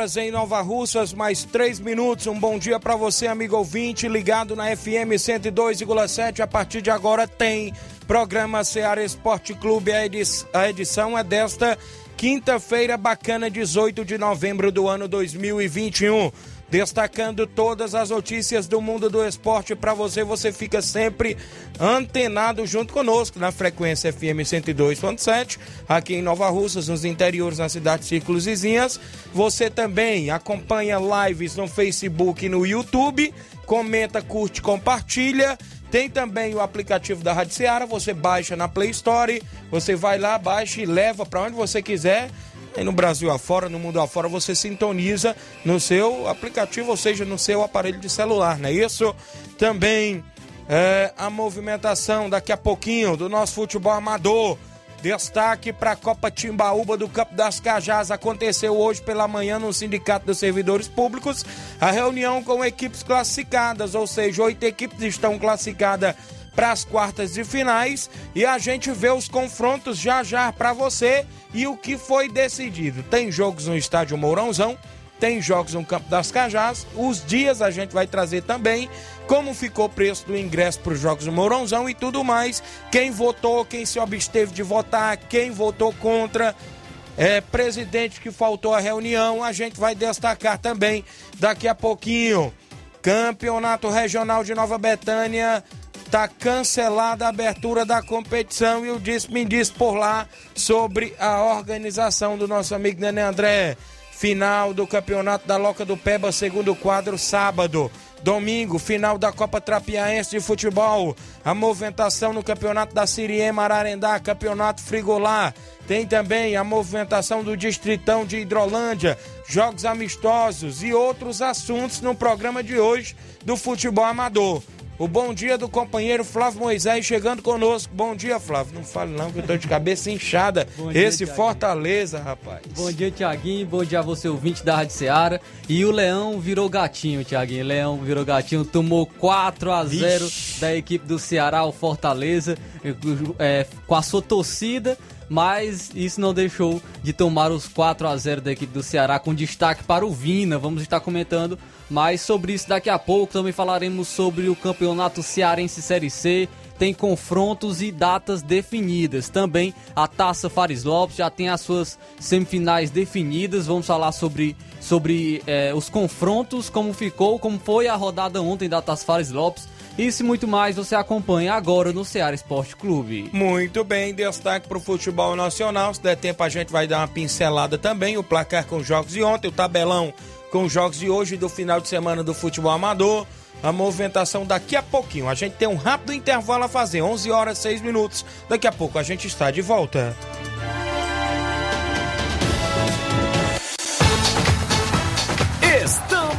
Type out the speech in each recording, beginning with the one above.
Horas em Nova Russas, mais 3 minutos. Um bom dia para você, amigo ouvinte, ligado na FM 102,7. A partir de agora tem programa Ceará Esporte Clube. A edição é desta quinta-feira bacana, 18 de novembro do ano 2021 destacando todas as notícias do mundo do esporte para você. Você fica sempre antenado junto conosco na frequência FM 102.7, aqui em Nova Russas, nos interiores, na cidade Círculos Vizinhas. Você também acompanha lives no Facebook e no YouTube, comenta, curte, compartilha. Tem também o aplicativo da Rádio Seara, você baixa na Play Store, você vai lá, baixa e leva para onde você quiser Aí no Brasil afora, no mundo afora, você sintoniza no seu aplicativo, ou seja, no seu aparelho de celular, não é isso? Também é, a movimentação daqui a pouquinho do nosso futebol amador. Destaque para a Copa Timbaúba do Campo das Cajás. Aconteceu hoje pela manhã no Sindicato dos Servidores Públicos a reunião com equipes classificadas, ou seja, oito equipes estão classificadas para as quartas de finais e a gente vê os confrontos já já para você e o que foi decidido. Tem jogos no estádio Mourãozão, tem jogos no Campo das Cajás. Os dias a gente vai trazer também como ficou o preço do ingresso para os jogos do Mourãozão e tudo mais. Quem votou, quem se absteve de votar, quem votou contra. É, presidente que faltou à reunião, a gente vai destacar também daqui a pouquinho. Campeonato Regional de Nova Betânia Tá cancelada a abertura da competição e o disse me disse por lá sobre a organização do nosso amigo Nenê André. Final do Campeonato da Loca do Peba, segundo quadro, sábado. Domingo, final da Copa Trapiaense de Futebol. A movimentação no Campeonato da Siriema Ararendá, Campeonato Frigolá. Tem também a movimentação do Distritão de Hidrolândia, jogos amistosos e outros assuntos no programa de hoje do Futebol Amador. O bom dia do companheiro Flávio Moisés chegando conosco. Bom dia, Flávio. Não fale não, que eu tô de cabeça inchada. dia, Esse Fortaleza, rapaz. Bom dia, Tiaguinho. Bom dia a você, ouvinte da Rádio Seara. E o Leão virou gatinho, Tiaguinho. Leão virou gatinho, tomou 4 a 0 Vixe. da equipe do Ceará, o Fortaleza, é, com a sua torcida mas isso não deixou de tomar os 4 a 0 da equipe do Ceará com destaque para o Vina. Vamos estar comentando mais sobre isso daqui a pouco. Também falaremos sobre o Campeonato Cearense Série C. Tem confrontos e datas definidas. Também a Taça Fares Lopes já tem as suas semifinais definidas. Vamos falar sobre, sobre eh, os confrontos, como ficou, como foi a rodada ontem da Taça Fares Lopes isso e muito mais você acompanha agora no Ceará Esporte Clube. Muito bem, destaque para o futebol nacional. Se der tempo, a gente vai dar uma pincelada também. O placar com os jogos de ontem, o tabelão com os jogos de hoje do final de semana do futebol amador. A movimentação daqui a pouquinho. A gente tem um rápido intervalo a fazer, 11 horas 6 minutos. Daqui a pouco a gente está de volta.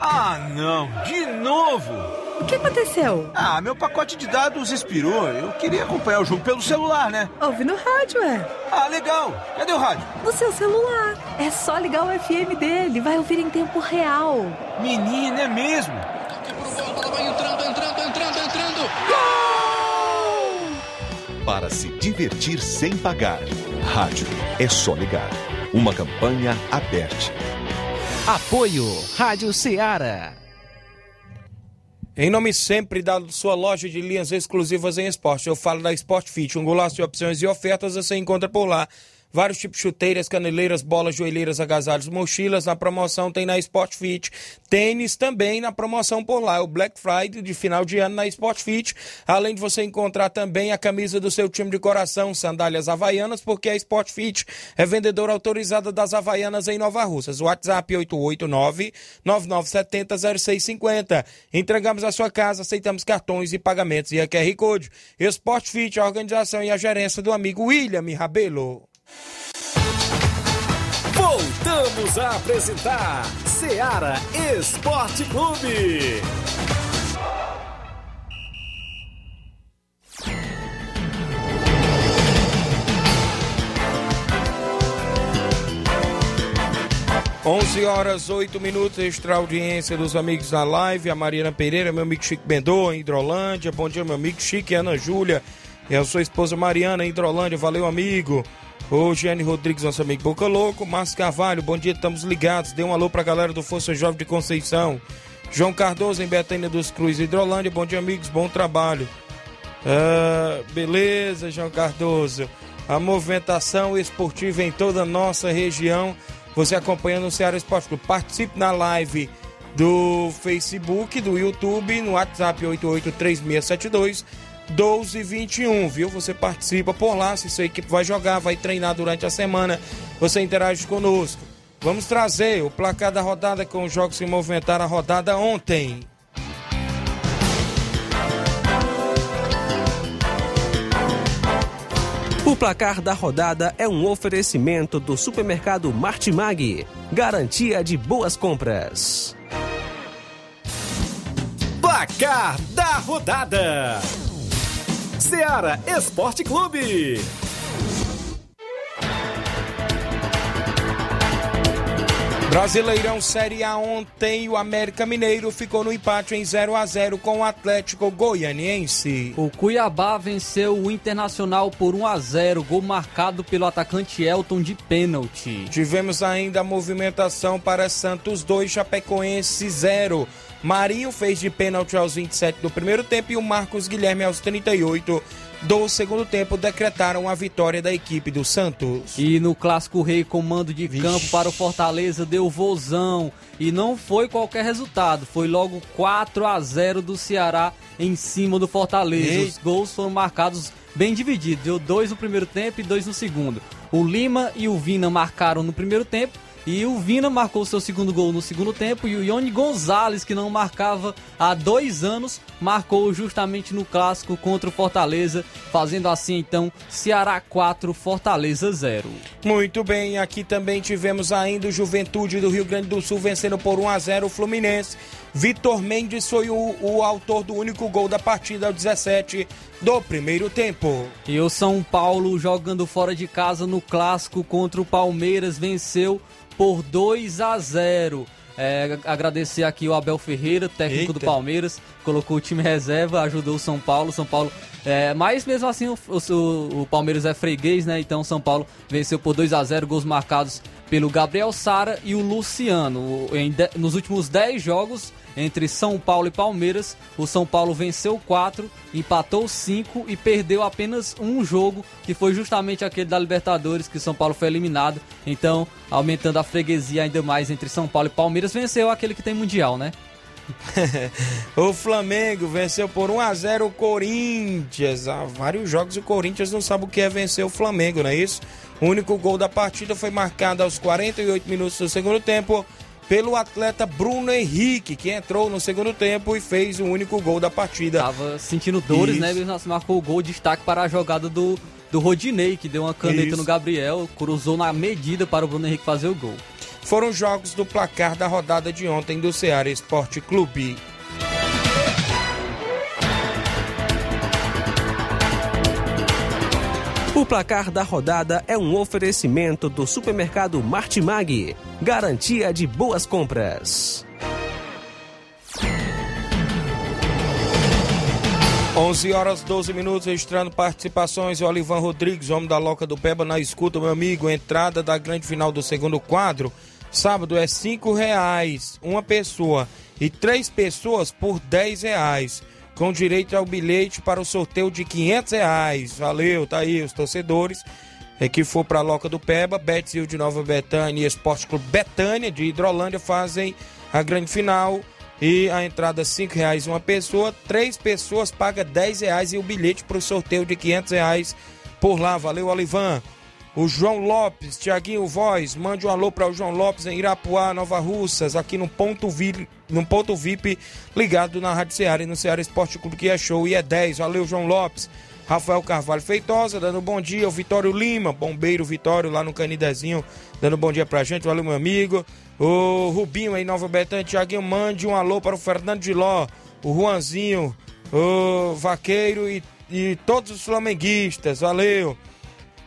Ah, não, de novo! O que aconteceu? Ah, meu pacote de dados expirou. Eu queria acompanhar o jogo pelo celular, né? Ouvi no rádio, é. Ah, legal. Cadê o rádio? No seu celular. É só ligar o FM dele, vai ouvir em tempo real. Menina, é mesmo? Tá Aqui vai entrando, entrando, entrando, entrando. Gol! Para se divertir sem pagar. Rádio é só ligar. Uma campanha aberta. Apoio Rádio Ceará. Em nome sempre da sua loja de linhas exclusivas em esporte, eu falo da Sport Fit, um golaço de opções e ofertas você encontra por lá. Vários tipos de chuteiras, caneleiras, bolas, joelheiras, agasalhos, mochilas. Na promoção tem na Sport Fit. Tênis também na promoção por lá. É o Black Friday de final de ano na Sport Fit. Além de você encontrar também a camisa do seu time de coração, sandálias havaianas, porque a Sport Fit é vendedora autorizada das havaianas em Nova Russas. WhatsApp 889-9970-0650. Entregamos a sua casa, aceitamos cartões e pagamentos e a QR Code. Sport Fit, a organização e a gerência do amigo William Rabelo. Voltamos a apresentar Seara Esporte Clube. Onze horas, oito minutos, extra audiência dos amigos da live, a Mariana Pereira, meu amigo Chico Bendô, Hidrolândia, bom dia meu amigo Chico e Ana Júlia, e a sua esposa Mariana, Hidrolândia, valeu amigo. Ô, Giane Rodrigues, nosso amigo Boca Louco. Márcio Carvalho, bom dia, estamos ligados. Dê um alô pra galera do Força Jovem de Conceição. João Cardoso, em Betânia dos Cruz, Hidrolândia. Bom dia, amigos, bom trabalho. Ah, beleza, João Cardoso. A movimentação esportiva em toda a nossa região. Você acompanhando o Ceará Esporte Clube. Participe na live do Facebook, do YouTube, no WhatsApp 883672 1221, viu? Você participa por lá, se sua equipe vai jogar, vai treinar durante a semana, você interage conosco. Vamos trazer o placar da rodada com os jogos que movimentaram a rodada ontem. O placar da rodada é um oferecimento do supermercado Martimag, garantia de boas compras. Placar da rodada. Seara Esporte Clube. Brasileirão Série A ontem, o América Mineiro ficou no empate em 0 a 0 com o Atlético Goianiense. O Cuiabá venceu o Internacional por 1 a 0, gol marcado pelo atacante Elton de pênalti. Tivemos ainda a movimentação para Santos 2, Chapecoense 0. Marinho fez de pênalti aos 27 do primeiro tempo e o Marcos Guilherme aos 38 do segundo tempo decretaram a vitória da equipe do Santos. E no Clássico Rei, comando de Vixe. campo para o Fortaleza deu vozão. E não foi qualquer resultado, foi logo 4 a 0 do Ceará em cima do Fortaleza. Os gols foram marcados bem divididos, deu dois no primeiro tempo e dois no segundo. O Lima e o Vina marcaram no primeiro tempo e o Vina marcou seu segundo gol no segundo tempo e o Ione Gonzalez, que não marcava há dois anos, marcou justamente no clássico contra o Fortaleza, fazendo assim então Ceará 4, Fortaleza 0. Muito bem, aqui também tivemos ainda o Juventude do Rio Grande do Sul vencendo por 1 a 0 o Fluminense. Vitor Mendes foi o, o autor do único gol da partida ao 17 do primeiro tempo. E o São Paulo jogando fora de casa no clássico contra o Palmeiras venceu por 2 a 0. É, agradecer aqui o Abel Ferreira, técnico Eita. do Palmeiras, colocou o time reserva, ajudou o São Paulo. São Paulo, é, mas mesmo assim o, o, o, Palmeiras é freguês, né? Então São Paulo venceu por 2 a 0 gols marcados pelo Gabriel Sara e o Luciano. Em de, nos últimos 10 jogos, entre São Paulo e Palmeiras. O São Paulo venceu 4, empatou 5 e perdeu apenas um jogo, que foi justamente aquele da Libertadores, que o São Paulo foi eliminado. Então, aumentando a freguesia ainda mais entre São Paulo e Palmeiras, venceu aquele que tem Mundial, né? o Flamengo venceu por 1 a 0 o Corinthians. Há vários jogos o Corinthians não sabe o que é vencer o Flamengo, não é isso? O único gol da partida foi marcado aos 48 minutos do segundo tempo pelo atleta Bruno Henrique, que entrou no segundo tempo e fez o único gol da partida. Tava sentindo dores, Isso. né? Ele marcou o gol, destaque para a jogada do, do Rodinei, que deu uma caneta Isso. no Gabriel, cruzou na medida para o Bruno Henrique fazer o gol. foram os jogos do placar da rodada de ontem do Ceará Esporte Clube. O placar da rodada é um oferecimento do supermercado Martimag, garantia de boas compras. 11 horas 12 minutos, registrando participações. Olivan Rodrigues, homem da Loca do Peba, na escuta, meu amigo. Entrada da grande final do segundo quadro. Sábado é cinco reais uma pessoa e três pessoas por 10 reais com direito ao bilhete para o sorteio de 500 reais. Valeu, tá aí os torcedores é, que for para a Loca do Peba, Betzil de Nova Betânia e Esporte Clube Betânia de Hidrolândia fazem a grande final e a entrada cinco reais uma pessoa, três pessoas paga 10 reais e o bilhete para o sorteio de 500 reais por lá. Valeu, Olivan. O João Lopes, Tiaguinho Voz, mande um alô para o João Lopes em Irapuá, Nova Russas, aqui no ponto, VIP, no ponto VIP, ligado na Rádio Ceará e no Ceará Esporte Clube, que é show e é 10. Valeu, João Lopes. Rafael Carvalho Feitosa, dando bom dia. O Vitório Lima, bombeiro Vitório, lá no Canidezinho, dando bom dia pra gente. Valeu, meu amigo. O Rubinho aí, Nova Betânia, Tiaguinho, mande um alô para o Fernando de Ló, o Juanzinho, o Vaqueiro e, e todos os flamenguistas. Valeu.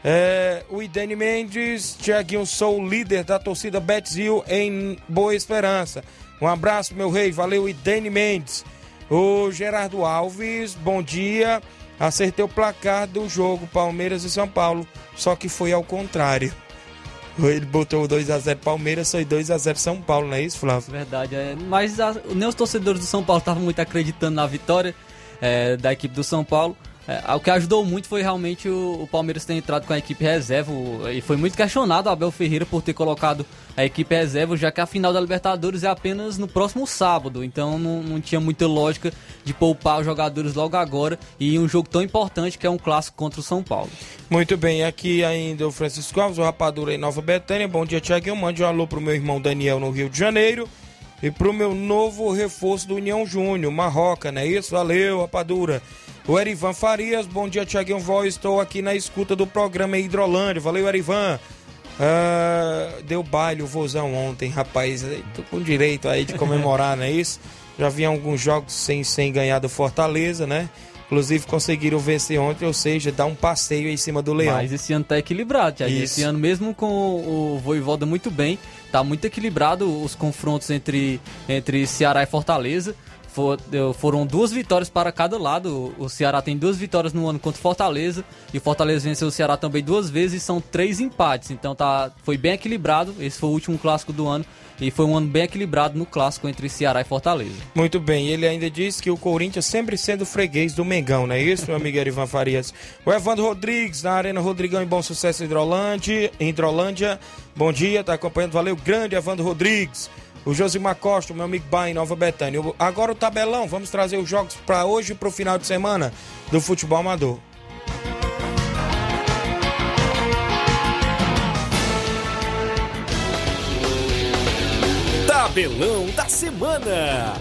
É, o Idene Mendes, Tiaguinho, sou o líder da torcida Betzil em Boa Esperança. Um abraço, meu rei, valeu, Idene Mendes. O Gerardo Alves, bom dia. Acertei o placar do jogo Palmeiras e São Paulo, só que foi ao contrário. Ele botou 2x0 Palmeiras, foi 2x0 São Paulo, não é isso, Flávio? Verdade, é, mas a, nem os torcedores do São Paulo estavam muito acreditando na vitória é, da equipe do São Paulo. É, o que ajudou muito foi realmente o, o, Palmeiras ter entrado com a equipe reserva. E foi muito questionado o Abel Ferreira por ter colocado a equipe reserva, já que a final da Libertadores é apenas no próximo sábado. Então não, não tinha muita lógica de poupar os jogadores logo agora e um jogo tão importante que é um clássico contra o São Paulo. Muito bem, aqui ainda o Francisco Alves, o Rapadura em Nova Betânia. Bom dia, Tiaguinho. Mande um alô pro meu irmão Daniel no Rio de Janeiro. E pro meu novo reforço do União Júnior, Marroca, não é isso? Valeu, Rapadura. O Erivan Farias, bom dia, Tiaguinho Voz. Estou aqui na escuta do programa Hidrolândia. Valeu, Erivan. Uh, deu baile o vozão ontem, rapaz. Tô com direito aí de comemorar, não é isso? Já vi alguns jogos sem, sem ganhar do Fortaleza, né? Inclusive conseguiram vencer ontem, ou seja, dar um passeio em cima do Leão. Mas esse ano tá equilibrado, Thiago. Esse ano, mesmo com o Voivoda muito bem, tá muito equilibrado os confrontos entre, entre Ceará e Fortaleza. For, foram duas vitórias para cada lado. O Ceará tem duas vitórias no ano contra o Fortaleza. E o Fortaleza venceu o Ceará também duas vezes. São três empates. Então tá, foi bem equilibrado. Esse foi o último clássico do ano. E foi um ano bem equilibrado no clássico entre Ceará e Fortaleza. Muito bem. Ele ainda disse que o Corinthians sempre sendo freguês do Mengão, não é isso, meu amigo Ivan Farias? O Evandro Rodrigues, na Arena Rodrigão em Bom Sucesso em. Hidrolândia. Bom dia, tá acompanhando. Valeu, grande Evandro Rodrigues. O Josimar Costa, meu amigo Bai, Nova Betânia. Agora o tabelão, vamos trazer os jogos para hoje e para o final de semana do futebol amador. Tabelão da semana.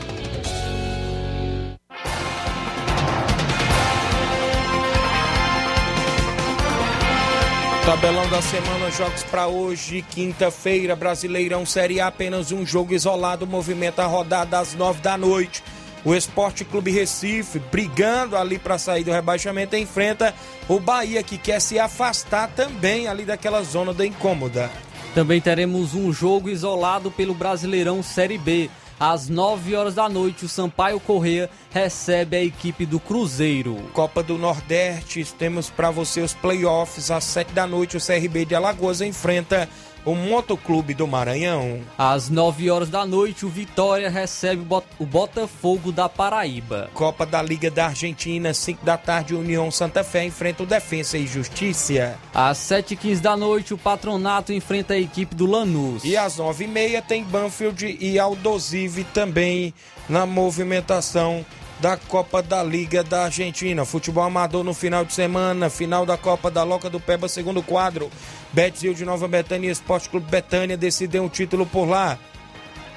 Tabelão da semana, jogos para hoje, quinta-feira, Brasileirão Série A, apenas um jogo isolado, movimenta a rodada às nove da noite. O Esporte Clube Recife, brigando ali para sair do rebaixamento, enfrenta o Bahia, que quer se afastar também ali daquela zona da incômoda. Também teremos um jogo isolado pelo Brasileirão Série B. Às 9 horas da noite, o Sampaio Correia recebe a equipe do Cruzeiro. Copa do Nordeste, temos para você os playoffs. Às 7 da noite, o CRB de Alagoas enfrenta o Motoclube do Maranhão. Às 9 horas da noite, o Vitória recebe o Botafogo da Paraíba. Copa da Liga da Argentina, 5 da tarde, União Santa Fé enfrenta o Defensa e Justiça. Às 7h15 da noite, o Patronato enfrenta a equipe do Lanús. E às 9h30 tem Banfield e Aldosive também na movimentação da Copa da Liga da Argentina. Futebol amador no final de semana, final da Copa da Loca do Peba, segundo quadro. Betzil de Nova Betânia Esporte Clube Betânia decidem um título por lá.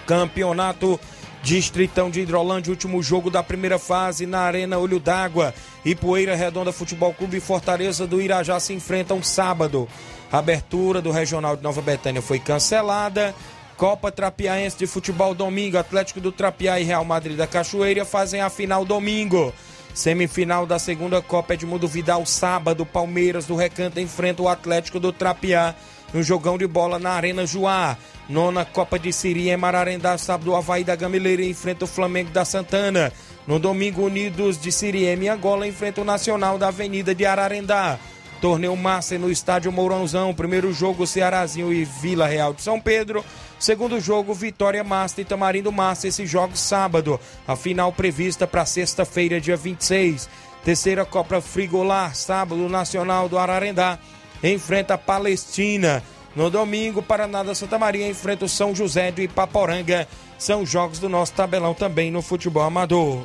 Campeonato Distritão de Hidrolândia, último jogo da primeira fase na Arena Olho d'Água. E Poeira Redonda Futebol Clube e Fortaleza do Irajá se enfrentam sábado. A abertura do Regional de Nova Betânia foi cancelada Copa Trapiaense de Futebol domingo, Atlético do Trapiá e Real Madrid da Cachoeira fazem a final domingo. Semifinal da segunda Copa Edmundo Vidal, sábado, Palmeiras do Recanto enfrenta o Atlético do Trapiá no jogão de bola na Arena Joá. Nona Copa de Siri em Mararendá, sábado, Havaí da Gamileira enfrenta o Flamengo da Santana. No domingo, Unidos de Siriema e Angola enfrenta o Nacional da Avenida de Ararendá. Torneio Master no estádio Mourãozão. Primeiro jogo, Cearazinho e Vila Real de São Pedro. Segundo jogo, Vitória Master e Tamarindo Master. Esse jogo sábado. A final prevista para sexta-feira, dia 26. Terceira Copa Frigolar, sábado, Nacional do Ararendá. Enfrenta a Palestina. No domingo, Paraná da Santa Maria enfrenta o São José de Ipaporanga. São jogos do nosso tabelão também no futebol amador.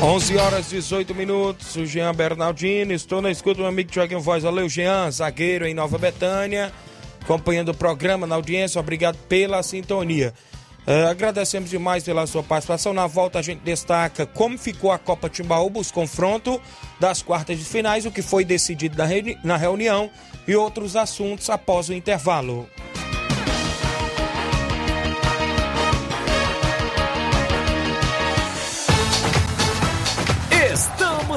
Onze horas 18 minutos, o Jean Bernardino, estou na escuta do meu amigo Tiaguinho Voz. Valeu, Jean, zagueiro em Nova Betânia, acompanhando o programa na audiência, obrigado pela sintonia. Uh, agradecemos demais pela sua participação. Na volta a gente destaca como ficou a Copa Timbaúba, os confrontos das quartas de finais, o que foi decidido na, na reunião e outros assuntos após o intervalo.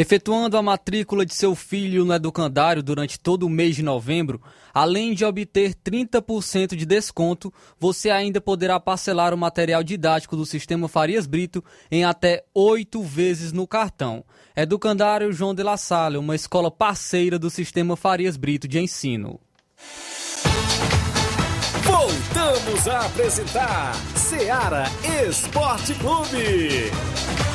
Efetuando a matrícula de seu filho no educandário durante todo o mês de novembro, além de obter 30% de desconto, você ainda poderá parcelar o material didático do Sistema Farias Brito em até oito vezes no cartão. Educandário João de La Salle, uma escola parceira do Sistema Farias Brito de ensino. Voltamos a apresentar Seara Esporte Clube.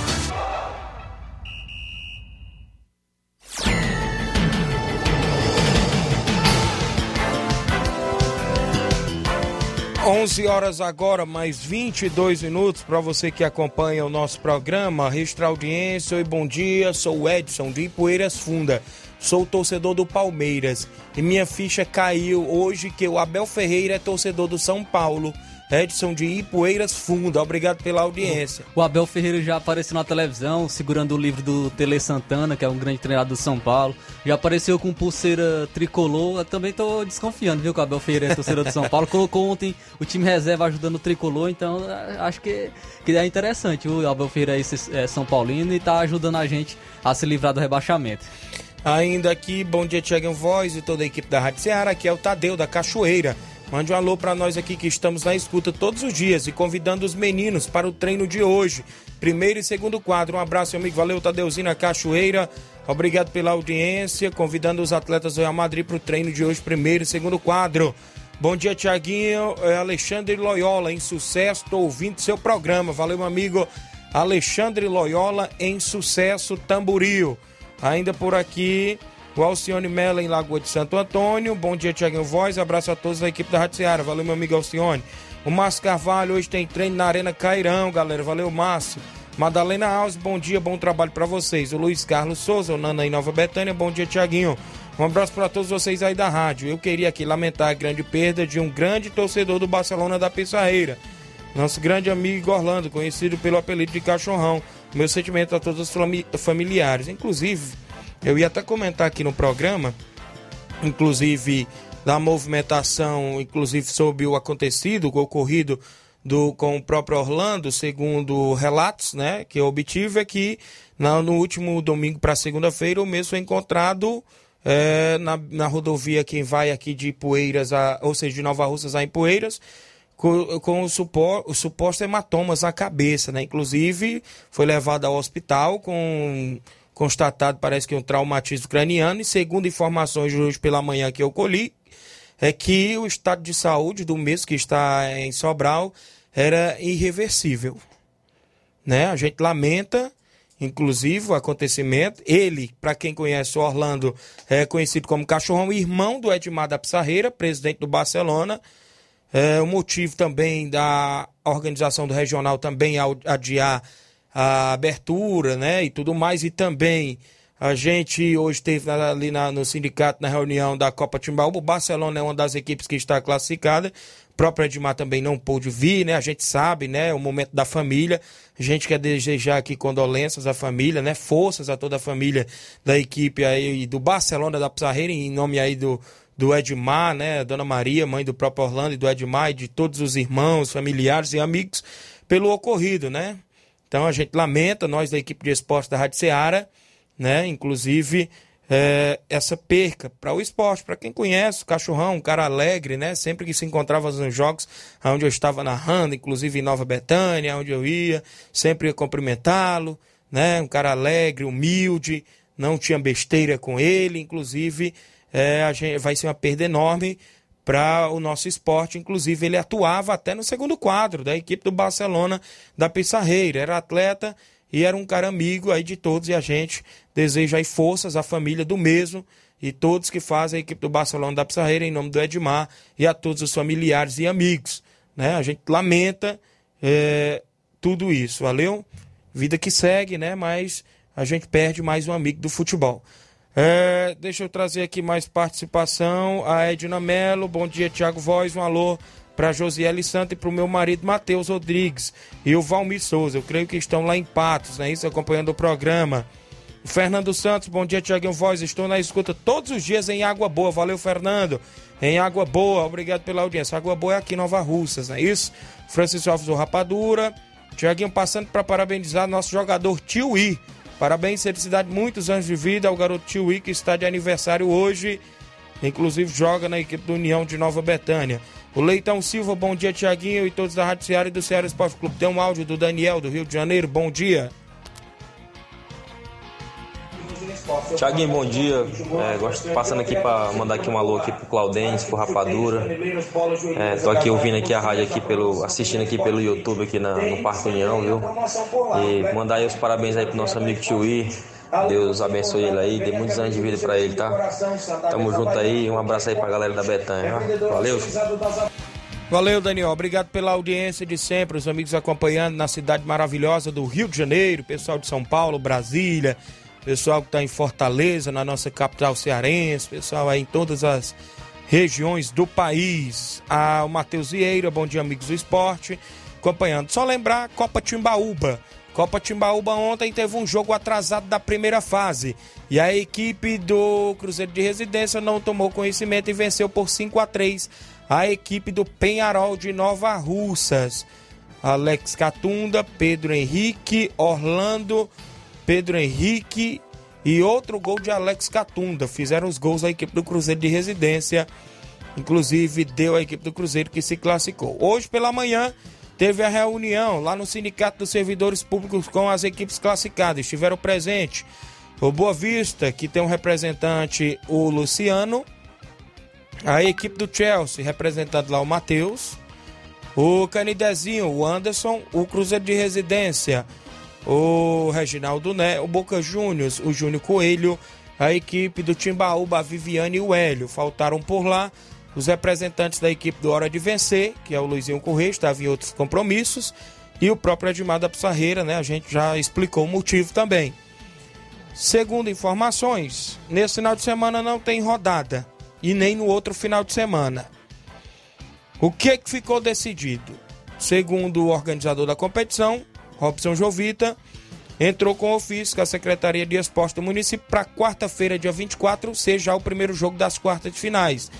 11 horas agora, mais 22 minutos para você que acompanha o nosso programa. Registrar audiência, oi, bom dia. Sou o Edson de Poeiras Funda. Sou torcedor do Palmeiras e minha ficha caiu hoje que o Abel Ferreira é torcedor do São Paulo. Edson de Ipueiras Funda. Obrigado pela audiência. O Abel Ferreira já apareceu na televisão segurando o livro do Tele Santana, que é um grande treinador do São Paulo. Já apareceu com pulseira tricolor. Eu também tô desconfiando, viu, que o Abel Ferreira é torcedor do São Paulo. Colocou ontem o time reserva ajudando o tricolor, então acho que, que é interessante. O Abel Ferreira é, é São Paulino e tá ajudando a gente a se livrar do rebaixamento. Ainda aqui, bom dia, Tiago Voz e toda a equipe da Rádio Ceará. Aqui é o Tadeu da Cachoeira. Mande um alô para nós aqui que estamos na escuta todos os dias e convidando os meninos para o treino de hoje. Primeiro e segundo quadro. Um abraço, amigo. Valeu, Tadeuzinho na Cachoeira. Obrigado pela audiência. Convidando os atletas do Real Madrid para o treino de hoje, primeiro e segundo quadro. Bom dia, Tiaguinho. É Alexandre Loyola, em sucesso. Estou ouvindo seu programa. Valeu, meu amigo. Alexandre Loyola, em sucesso, Tamboril. Ainda por aqui. O Alcione Mello em Lagoa de Santo Antônio. Bom dia, Tiaguinho Voz. Abraço a todos da equipe da Rádio Seara. Valeu, meu amigo Alcione. O Márcio Carvalho hoje tem treino na Arena Cairão, galera. Valeu, Márcio. Madalena Alves, bom dia, bom trabalho para vocês. O Luiz Carlos Souza, o Nana em Nova Betânia. Bom dia, Tiaguinho. Um abraço para todos vocês aí da rádio. Eu queria aqui lamentar a grande perda de um grande torcedor do Barcelona da Pissarreira. Nosso grande amigo Orlando, conhecido pelo apelido de Cachorrão. Meu sentimento a todos os familiares. Inclusive, eu ia até comentar aqui no programa, inclusive da movimentação, inclusive sobre o acontecido, o ocorrido do, com o próprio Orlando, segundo relatos né, que eu obtive, é que no último domingo para segunda-feira o mesmo foi encontrado é, na, na rodovia quem vai aqui de Poeiras, a, ou seja, de Nova Russas a em Poeiras, com, com o, supor, o suposto hematomas na cabeça, né? Inclusive foi levado ao hospital com constatado, parece que um traumatismo craniano, e segundo informações de hoje pela manhã que eu colhi, é que o estado de saúde do mesmo que está em Sobral era irreversível. Né? A gente lamenta, inclusive, o acontecimento. Ele, para quem conhece o Orlando, é conhecido como Cachorrão, irmão do Edmar da Pissarreira, presidente do Barcelona. É, o motivo também da organização do regional também adiar a abertura, né, e tudo mais, e também a gente hoje teve ali na, no sindicato, na reunião da Copa Timbaúba, o Barcelona é uma das equipes que está classificada, o próprio Edmar também não pôde vir, né, a gente sabe, né, o momento da família, a gente quer desejar aqui condolências à família, né, forças a toda a família da equipe aí do Barcelona da Pizarreira, em nome aí do, do Edmar, né, Dona Maria, mãe do próprio Orlando e do Edmar e de todos os irmãos, familiares e amigos pelo ocorrido, né? Então a gente lamenta, nós da equipe de esporte da Rádio Ceará, né? Inclusive é, essa perca para o esporte, para quem conhece o Cachorrão, um cara alegre, né? Sempre que se encontrava nos jogos onde eu estava narrando, inclusive em Nova Betânia, onde eu ia, sempre ia cumprimentá-lo, né? Um cara alegre, humilde, não tinha besteira com ele, inclusive é, a gente, vai ser uma perda enorme para o nosso esporte. Inclusive, ele atuava até no segundo quadro da equipe do Barcelona da Pissarreira. Era atleta e era um cara amigo aí de todos. E a gente deseja aí forças à família do mesmo e todos que fazem a equipe do Barcelona da Pissarreira, em nome do Edmar e a todos os familiares e amigos. Né? A gente lamenta é, tudo isso, valeu? Vida que segue, né? Mas a gente perde mais um amigo do futebol. É, deixa eu trazer aqui mais participação. A Edna Melo, bom dia, Tiago Voz, um alô para Josiele Santos e para o meu marido Matheus Rodrigues e o Valmir Souza. Eu creio que estão lá em Patos, né? Isso, acompanhando o programa. Fernando Santos, bom dia, Tiaguinho Voz. Estou na escuta todos os dias em Água Boa. Valeu, Fernando. Em Água Boa, obrigado pela audiência. Água Boa é aqui Nova Russas, não é isso? Francisco Alves do Rapadura. Tiaguinho passando para parabenizar nosso jogador Tio I Parabéns, felicidade, muitos anos de vida ao garoto Tio que está de aniversário hoje. Inclusive joga na equipe do União de Nova Betânia. O Leitão Silva, bom dia, Tiaguinho e todos da Rádio Ceará e do Ceará Esporte Clube. Tem um áudio do Daniel, do Rio de Janeiro. Bom dia. Tiaguinho, bom dia. É, gosto, passando aqui para mandar aqui um alô aqui pro Claudêncio, pro Rapadura. É, tô aqui ouvindo aqui a rádio aqui pelo, assistindo aqui pelo YouTube aqui na, no Parque União, viu? E mandar aí os parabéns aí pro nosso amigo Tio Deus abençoe ele aí, dê muitos anos de vida para ele, tá? Tamo junto aí, um abraço aí pra galera da Betânia. Valeu. Valeu, Daniel. Obrigado pela audiência de sempre, os amigos acompanhando na cidade maravilhosa do Rio de Janeiro, pessoal de São Paulo, Brasília, pessoal que está em Fortaleza, na nossa capital cearense, pessoal aí em todas as regiões do país. Ah, o Matheus Vieira, bom dia, amigos do esporte, acompanhando. Só lembrar, Copa Timbaúba. Copa Timbaúba ontem teve um jogo atrasado da primeira fase. E a equipe do Cruzeiro de Residência não tomou conhecimento e venceu por 5 a 3 a equipe do Penharol de Nova Russas. Alex Catunda, Pedro Henrique, Orlando, Pedro Henrique e outro gol de Alex Catunda. Fizeram os gols a equipe do Cruzeiro de Residência. Inclusive, deu a equipe do Cruzeiro que se classificou. Hoje pela manhã teve a reunião lá no Sindicato dos Servidores Públicos com as equipes classificadas. Estiveram presentes o Boa Vista, que tem um representante, o Luciano. A equipe do Chelsea, representado lá o Matheus. O Canidezinho, o Anderson. O Cruzeiro de Residência, o Reginaldo Né. O Boca Juniors, o Júnior Coelho. A equipe do Timbaúba, a Viviane e o Hélio. Faltaram por lá os representantes da equipe do Hora de Vencer, que é o Luizinho Correia, estava em outros compromissos. E o próprio Edmar da Pissarreira, né? A gente já explicou o motivo também. Segundo informações, nesse final de semana não tem rodada e nem no outro final de semana. O que, que ficou decidido? Segundo o organizador da competição, Robson Jovita, entrou com ofício com a Secretaria de Esporte do município para quarta-feira, dia 24, seja o primeiro jogo das quartas de finais.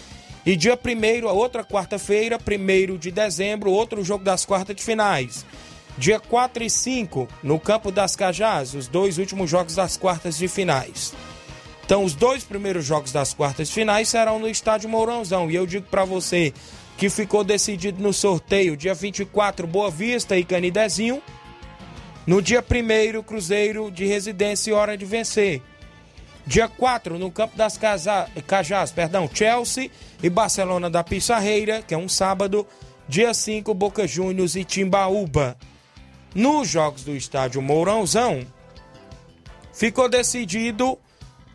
E dia 1 a outra quarta-feira, 1 de dezembro, outro jogo das quartas de finais. Dia 4 e 5, no Campo das Cajás, os dois últimos jogos das quartas de finais. Então, os dois primeiros jogos das quartas de finais serão no estádio Mourãozão. E eu digo para você que ficou decidido no sorteio, dia 24, Boa Vista e Canidezinho. No dia 1 Cruzeiro de Residência e Hora de Vencer. Dia 4, no Campo das Casa... Cajás, perdão, Chelsea e Barcelona da Pissarreira, que é um sábado. Dia 5, Boca Juniors e Timbaúba. Nos jogos do estádio Mourãozão, ficou decidido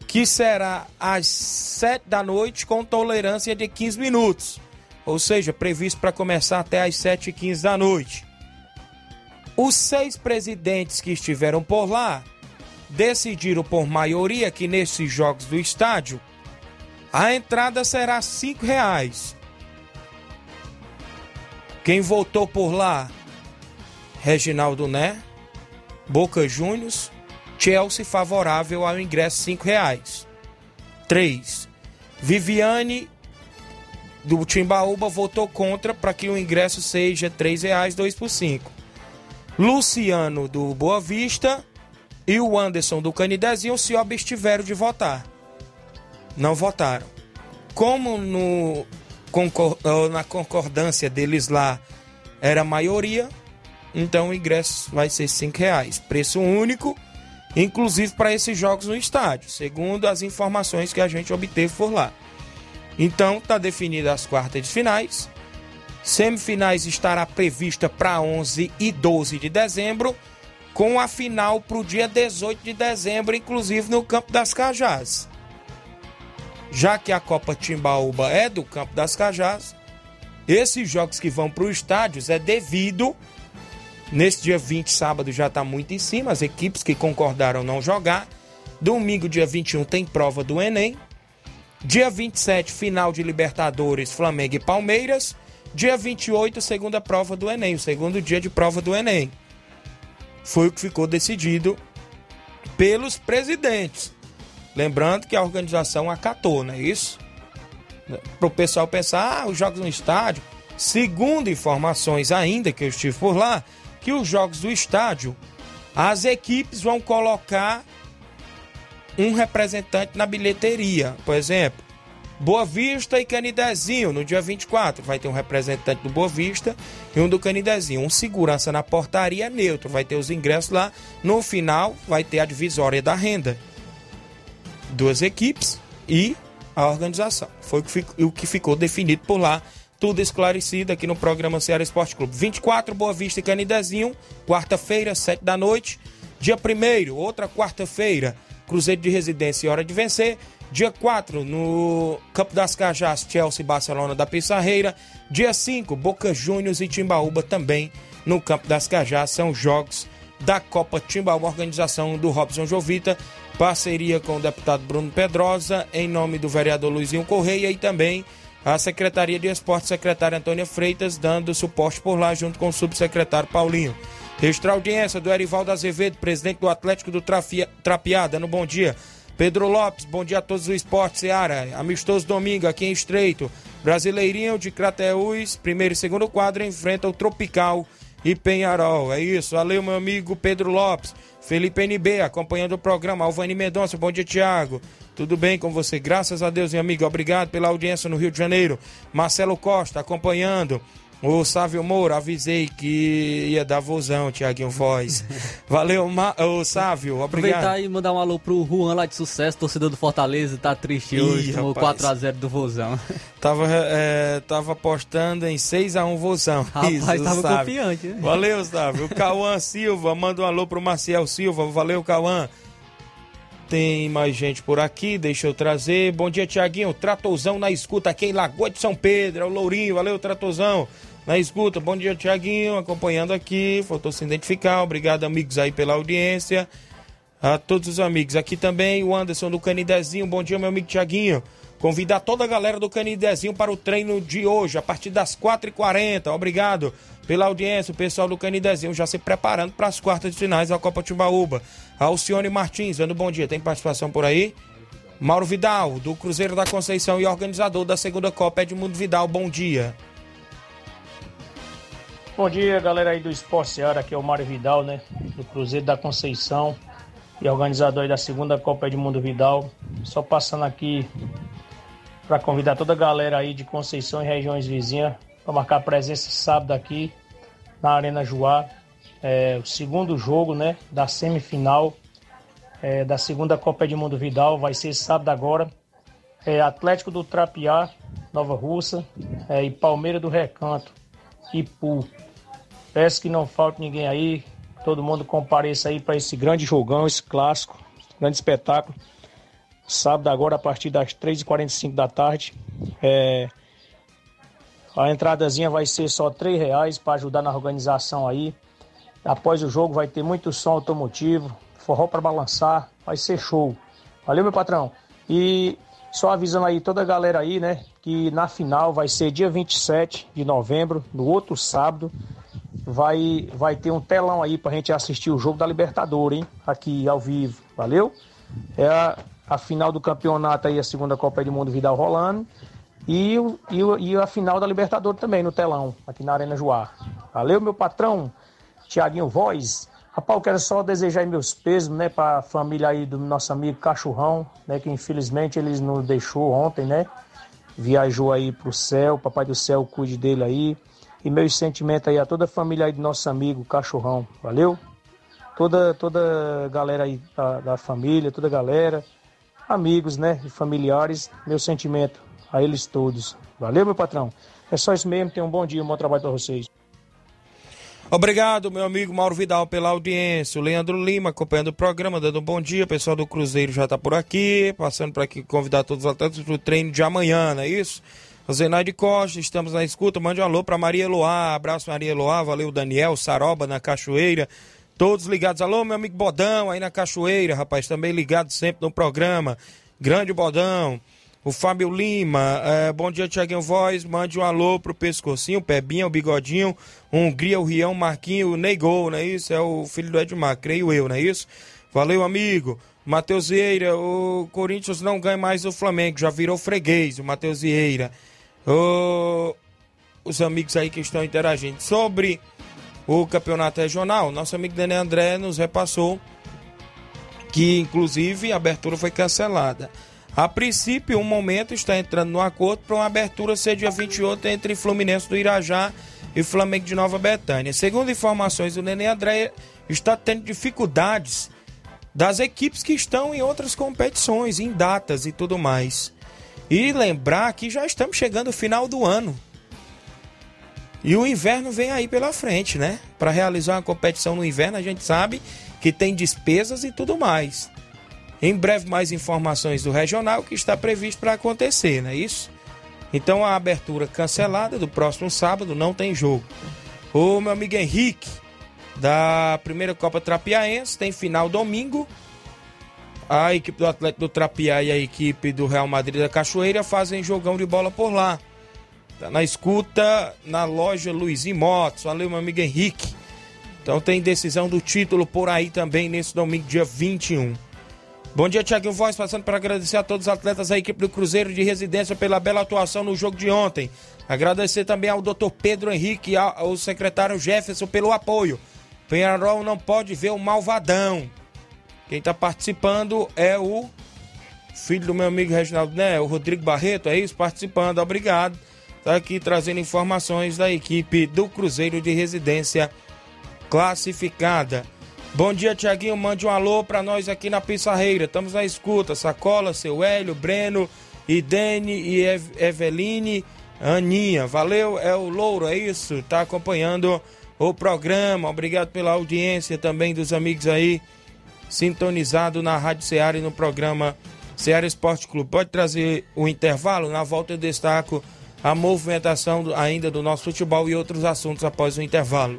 que será às 7 da noite com tolerância de 15 minutos. Ou seja, previsto para começar até às 7h15 da noite. Os seis presidentes que estiveram por lá decidiram por maioria que nesses jogos do estádio a entrada será 5 reais. Quem votou por lá Reginaldo Né, Boca Juniors, Chelsea favorável ao ingresso R$ reais. 3. Viviane do Timbaúba votou contra para que o ingresso seja R$ reais, 2 por 5. Luciano do Boa Vista e o Anderson do Canidezinho se abstiveram de votar. Não votaram. Como no, na concordância deles lá era maioria, então o ingresso vai ser cinco reais, preço único, inclusive para esses jogos no estádio, segundo as informações que a gente obteve por lá. Então está definida as quartas de finais. Semifinais estará prevista para 11 e 12 de dezembro, com a final para o dia 18 de dezembro, inclusive no Campo das Cajás. Já que a Copa Timbaúba é do Campo das Cajás, esses jogos que vão para os estádios é devido Nesse dia 20, sábado, já está muito em cima. As equipes que concordaram não jogar. Domingo, dia 21, tem prova do Enem. Dia 27, final de Libertadores, Flamengo e Palmeiras. Dia 28, segunda prova do Enem, o segundo dia de prova do Enem. Foi o que ficou decidido pelos presidentes. Lembrando que a organização acatou, não é isso? Para o pessoal pensar, ah, os jogos no estádio. Segundo informações ainda que eu estive por lá, que os jogos do estádio, as equipes vão colocar um representante na bilheteria. Por exemplo, Boa Vista e Canidezinho, no dia 24, vai ter um representante do Boa Vista e um do Canidezinho. Um segurança na portaria neutro, vai ter os ingressos lá. No final, vai ter a divisória da renda. Duas equipes e a organização. Foi o que ficou definido por lá tudo esclarecido aqui no programa Ceará Esporte Clube. 24, Boa Vista e Canidezinho, quarta-feira, 7 da noite. Dia 1 outra quarta-feira, Cruzeiro de Residência e Hora de Vencer. Dia 4, no Campo das Cajás, Chelsea e Barcelona da Pissarreira. Dia 5, Boca Juniors e Timbaúba também no Campo das Cajás. São jogos da Copa Timbaúba, organização do Robson Jovita, parceria com o deputado Bruno Pedrosa, em nome do vereador Luizinho Correia e também a Secretaria de Esporte, secretária Antônia Freitas, dando suporte por lá, junto com o subsecretário Paulinho. Registrar audiência do Erivaldo Azevedo, presidente do Atlético do Trafia, Trapiá, dando bom dia. Pedro Lopes, bom dia a todos do Esporte Seara. Amistoso domingo aqui em Estreito. Brasileirinho de Crateús, primeiro e segundo quadro, enfrenta o Tropical e Penharol. É isso, valeu meu amigo Pedro Lopes. Felipe NB acompanhando o programa. Alvani Mendonça, bom dia, Tiago. Tudo bem com você? Graças a Deus, meu amigo. Obrigado pela audiência no Rio de Janeiro. Marcelo Costa acompanhando. O Sávio Moura, avisei que ia dar vozão, Tiaguinho Voz. Valeu, Ma... o Sávio, obrigado. Aproveitar e mandar um alô pro Juan lá de sucesso, torcedor do Fortaleza, tá triste Ih, hoje, tomou rapaz. 4x0 do vozão. Tava, é, tava apostando em 6x1 vozão. Rapaz, Isso, tava Sávio. confiante, né? Valeu, Sávio. O Cauã Silva, manda um alô pro Maciel Silva. Valeu, Cauã. Tem mais gente por aqui, deixa eu trazer. Bom dia, Tiaguinho. Tratozão na escuta aqui em Lagoa de São Pedro. É o Lourinho, valeu, Tratozão. Na escuta, bom dia, Tiaguinho. Acompanhando aqui, faltou se identificar. Obrigado, amigos, aí pela audiência. A todos os amigos. Aqui também o Anderson do Canidezinho. Bom dia, meu amigo Tiaguinho. Convidar toda a galera do Canidezinho para o treino de hoje, a partir das 4h40. Obrigado pela audiência, o pessoal do Canidezinho já se preparando para as quartas de finais da Copa Timbaúba. Alcione Martins, dando bom dia. Tem participação por aí? Mauro Vidal, do Cruzeiro da Conceição e organizador da segunda Copa Edmundo Vidal, bom dia. Bom dia, galera aí do Esporte Seara, aqui é o Mário Vidal, né? Do Cruzeiro da Conceição e organizador aí da segunda Copa Edmundo Vidal. Só passando aqui para convidar toda a galera aí de Conceição e regiões vizinhas para marcar presença sábado aqui na Arena Joá. É, o segundo jogo, né? Da semifinal é, da segunda Copa Edmundo Vidal vai ser sábado agora. É, Atlético do Trapiá, Nova Russa é, e Palmeiras do Recanto, Ipu. Peço que não falte ninguém aí, todo mundo compareça aí para esse grande jogão, esse clássico, grande espetáculo. Sábado agora a partir das 3h45 da tarde. É, a entradazinha vai ser só R$ reais para ajudar na organização aí. Após o jogo vai ter muito som automotivo, forró para balançar, vai ser show. Valeu, meu patrão. E só avisando aí toda a galera aí, né, que na final vai ser dia 27 de novembro, no outro sábado, vai vai ter um telão aí pra gente assistir o jogo da Libertadores, hein, aqui ao vivo. Valeu? É a, final do campeonato aí, a segunda Copa do Mundo Vidal rolando. E, e, e a final da Libertadores também no telão, aqui na Arena Joá. Valeu, meu patrão, Tiaguinho Voz. Rapaz, eu quero só desejar meus pesos, né, pra família aí do nosso amigo Cachorrão, né, que infelizmente eles nos deixou ontem, né? Viajou aí pro céu, papai do céu cuide dele aí. E meus sentimentos aí a toda a família aí do nosso amigo Cachorrão, valeu? Toda, toda galera aí da, da família, toda a galera, amigos, né, e familiares, meu sentimento a eles todos. Valeu, meu patrão? É só isso mesmo, tenham um bom dia, um bom trabalho para vocês. Obrigado, meu amigo Mauro Vidal, pela audiência. O Leandro Lima acompanhando o programa, dando um bom dia. O pessoal do Cruzeiro já está por aqui, passando para aqui convidar todos os atletas para o treino de amanhã, não é isso? Zenaide Costa, estamos na escuta. Mande um alô para Maria Eloá. Abraço, Maria Eloá. Valeu, Daniel, Saroba na Cachoeira. Todos ligados. Alô, meu amigo Bodão aí na Cachoeira, rapaz. Também ligado sempre no programa. Grande Bodão. O Fábio Lima, é, bom dia, Tiaguinho Voz. Mande um alô pro Pescocinho, Pebinha, o Bigodinho, Hungria, o Rião, Marquinho, o Neigol, não é isso? É o filho do Edmar, creio eu, não é isso? Valeu, amigo. Matheus Vieira, o Corinthians não ganha mais o Flamengo, já virou freguês, o Matheus Vieira. Ô, os amigos aí que estão interagindo. Sobre o campeonato regional, nosso amigo Daniel André nos repassou que, inclusive, a abertura foi cancelada. A princípio, um momento está entrando no acordo para uma abertura ser dia 28 entre Fluminense do Irajá e Flamengo de Nova Betânia. Segundo informações do Nenê André, está tendo dificuldades das equipes que estão em outras competições, em datas e tudo mais. E lembrar que já estamos chegando ao final do ano. E o inverno vem aí pela frente, né? Para realizar uma competição no inverno, a gente sabe que tem despesas e tudo mais. Em breve, mais informações do regional que está previsto para acontecer, não é isso? Então, a abertura cancelada do próximo sábado não tem jogo. O meu amigo Henrique, da primeira Copa Trapiaense, tem final domingo. A equipe do Atlético do Trapiá e a equipe do Real Madrid da Cachoeira fazem jogão de bola por lá. Tá na escuta na loja Luizinho Motos. Valeu, meu amigo Henrique. Então tem decisão do título por aí também nesse domingo, dia 21. Bom dia, Tiaguinho Voz, passando para agradecer a todos os atletas da equipe do Cruzeiro de Residência pela bela atuação no jogo de ontem. Agradecer também ao doutor Pedro Henrique e ao secretário Jefferson pelo apoio. Penharol não pode ver o malvadão. Quem está participando é o filho do meu amigo Reginaldo, né? O Rodrigo Barreto, é isso? Participando, obrigado. Está aqui trazendo informações da equipe do Cruzeiro de Residência classificada. Bom dia, Tiaguinho. Mande um alô para nós aqui na Pissarreira. Estamos na escuta. Sacola, seu Hélio, Breno, Idene e Eveline, Aninha. Valeu, é o Louro, é isso? Tá acompanhando o programa. Obrigado pela audiência também dos amigos aí sintonizado na Rádio Ceará e no programa Ceará Esporte Clube. Pode trazer o intervalo? Na volta eu destaco a movimentação ainda do nosso futebol e outros assuntos após o intervalo.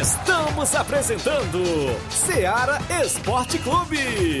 Estamos apresentando Ceará Esporte Clube.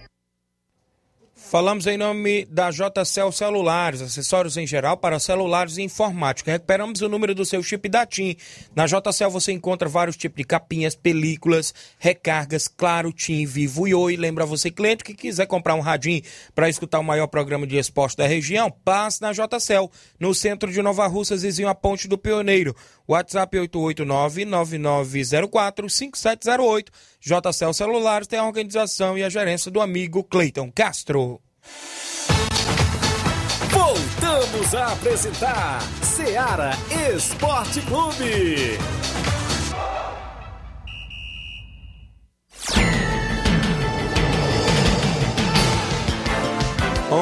Falamos em nome da JCL Celulares, acessórios em geral para celulares e informática. Recuperamos o número do seu chip da TIM. Na JCL você encontra vários tipos de capinhas, películas, recargas, claro, TIM, Vivo e Oi. Lembra você, cliente, que quiser comprar um radinho para escutar o maior programa de esporte da região, passe na JCL, no centro de Nova Russas, vizinho a Ponte do Pioneiro. WhatsApp 889-9904-5708. JCL Celulares tem a organização e a gerência do amigo Cleiton Castro. Voltamos a apresentar Seara Esporte Clube.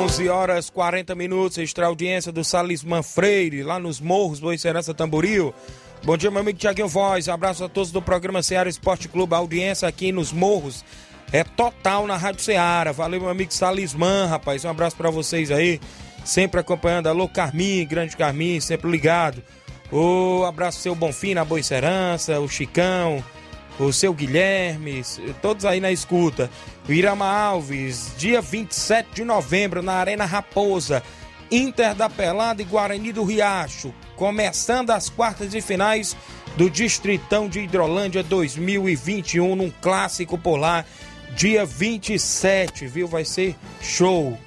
11 horas 40 minutos, extra audiência do Salisman Freire, lá nos Morros, Boicerança Tamboril. Bom dia, meu amigo Tiaguinho Voz. Abraço a todos do programa Seara Esporte Clube. A audiência aqui nos Morros é total na Rádio Seara. Valeu, meu amigo Salisman, rapaz. Um abraço para vocês aí. Sempre acompanhando. Alô, Carmim, grande Carmim, sempre ligado. O abraço seu Bonfim na Boicerança, o Chicão, o seu Guilherme, todos aí na escuta. O Irama Alves, dia 27 de novembro, na Arena Raposa. Inter da Pelada e Guarani do Riacho. Começando as quartas e finais do Distritão de Hidrolândia 2021, num clássico polar, dia 27, viu? Vai ser show.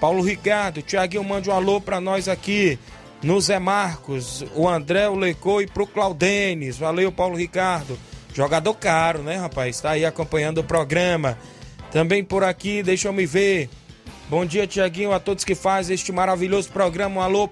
Paulo Ricardo, Tiaguinho, mande um alô pra nós aqui no Zé Marcos, o André, o Lecô e pro Claudenes. Valeu, Paulo Ricardo. Jogador caro, né, rapaz? Tá aí acompanhando o programa. Também por aqui, deixa eu me ver. Bom dia, Tiaguinho, a todos que fazem este maravilhoso programa. Um alô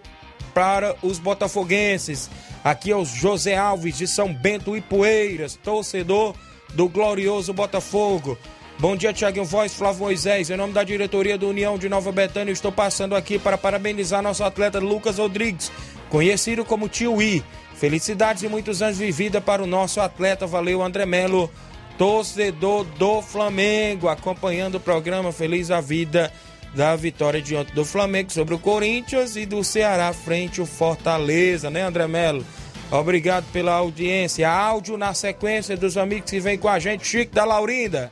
para os botafoguenses. Aqui é o José Alves de São Bento e Poeiras, torcedor do glorioso Botafogo. Bom dia, Tiaguinho Voz, Flávio Moisés. Em nome da diretoria do União de Nova Betânia, estou passando aqui para parabenizar nosso atleta Lucas Rodrigues, conhecido como Tio I. Felicidades e muitos anos de vida para o nosso atleta. Valeu, André Melo, torcedor do Flamengo, acompanhando o programa Feliz a Vida da vitória de ontem do Flamengo sobre o Corinthians e do Ceará frente ao Fortaleza, né, André Melo? Obrigado pela audiência. Áudio na sequência dos amigos que vem com a gente. Chico da Laurinda.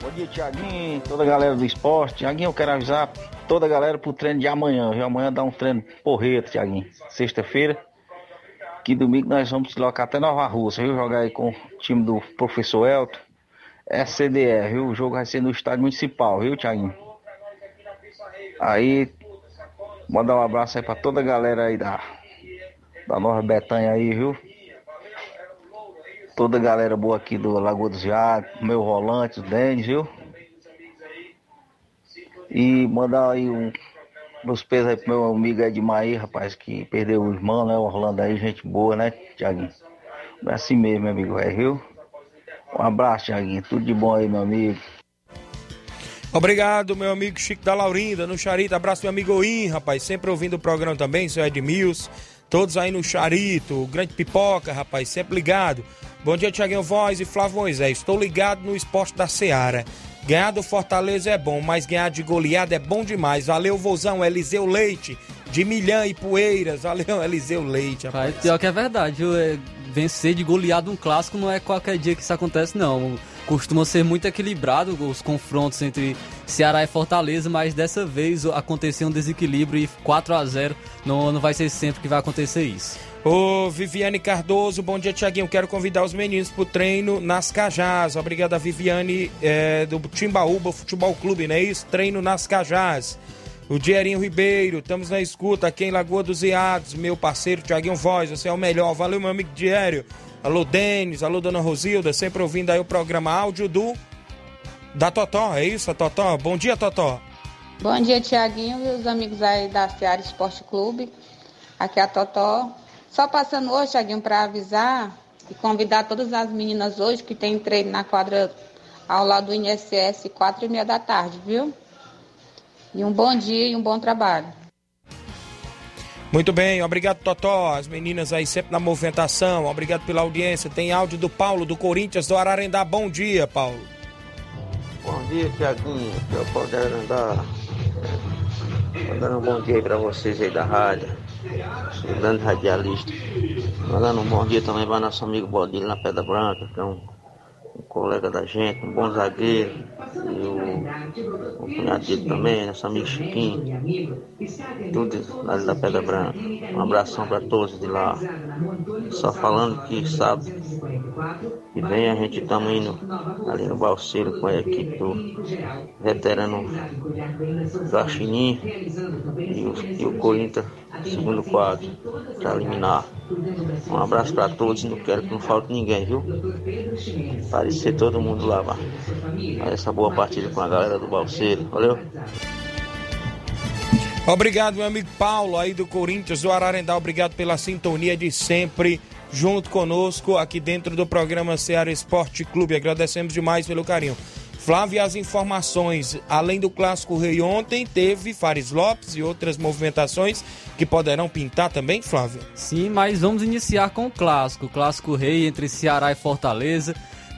Bom dia, Tiaguinho, toda a galera do esporte. Tiaguinho, eu quero avisar toda a galera pro treino de amanhã. Viu? Amanhã dá um treino porreto, Tiaguinho. Sexta-feira. Que domingo nós vamos deslocar até Nova Rússia, viu? Jogar aí com o time do professor Elton. SCDR, viu? O jogo vai ser no estádio municipal, viu, Tiaguinho? Aí, mandar um abraço aí pra toda a galera aí da, da Nova Betânia aí, viu? Toda a galera boa aqui do Lagoa dos Viados, meu rolante, o Denis, viu? E mandar aí um, meus pesos aí pro meu amigo Edmaí, rapaz, que perdeu o irmão, né? Orlando aí, gente boa, né, Tiaguinho? É assim mesmo, meu amigo, é, viu? Um abraço, Tiaguinho. Tudo de bom aí, meu amigo. Obrigado, meu amigo Chico da Laurinda, no Charito. Abraço, meu amigo Oim, rapaz, sempre ouvindo o programa também, seu Edmilson. Todos aí no Charito, Grande Pipoca, rapaz, sempre ligado. Bom dia, Tiaguinho Voz e Flávio Moisés. Estou ligado no esporte da Seara. Ganhar do Fortaleza é bom, mas ganhar de goleada é bom demais. Valeu, vozão, Eliseu Leite, de Milhã e Poeiras. Valeu, Eliseu Leite, rapaz. Pai, pior que é verdade? É, vencer de goleada um clássico não é qualquer dia que isso acontece, não. Costuma ser muito equilibrado os confrontos entre Ceará e Fortaleza, mas dessa vez aconteceu um desequilíbrio e 4 a 0 não, não vai ser sempre que vai acontecer isso. Ô Viviane Cardoso, bom dia, Tiaguinho. Quero convidar os meninos pro treino nas Cajás. Obrigado a Viviane é, do Timbaúba Futebol Clube, não é isso? Treino nas Cajás. O Dierinho Ribeiro, estamos na escuta aqui em Lagoa dos Iados, meu parceiro Tiaguinho Voz, você é o melhor. Valeu, meu amigo Diério. Alô, Denis, alô, dona Rosilda, sempre ouvindo aí o programa áudio do. Da Totó, é isso, a Totó? Bom dia, Totó. Bom dia, Tiaguinho e os amigos aí da Seara Esporte Clube. Aqui é a Totó. Só passando hoje, Tiaguinho, para avisar e convidar todas as meninas hoje que tem treino na quadra ao lado do INSS, quatro e meia da tarde, viu? E um bom dia e um bom trabalho. Muito bem, obrigado Totó, as meninas aí sempre na movimentação, obrigado pela audiência. Tem áudio do Paulo do Corinthians do Ararendá. Bom dia, Paulo. Bom dia, Tiaguinho, que eu posso Ararendá. Mandando um bom dia aí pra vocês aí da rádio, sou grande radialista. Mandando um bom dia também para nosso amigo Bodilho na Pedra Branca, que é um um colega da gente, um bom zagueiro, e o, o cunhado dele também, nosso amigo Chiquinho, tudo ali da Pedra Branca. Um abração para todos de lá. Só falando que sabe que vem a gente estamos indo ali no Balseiro com a equipe do veterano Gaxinim e o, e o Corinthians, segundo quadro, para eliminar. Um abraço para todos, não quero que não falte ninguém, viu? Parecer todo mundo lá, vá. Essa boa partida com a galera do Balseiro, valeu? Obrigado, meu amigo Paulo, aí do Corinthians, do Ararendá. Obrigado pela sintonia de sempre junto conosco aqui dentro do programa Ceará Esporte Clube. Agradecemos demais pelo carinho. Flávio, as informações, além do Clássico Rei ontem, teve Fares Lopes e outras movimentações que poderão pintar também, Flávio? Sim, mas vamos iniciar com o Clássico. Clássico Rei entre Ceará e Fortaleza.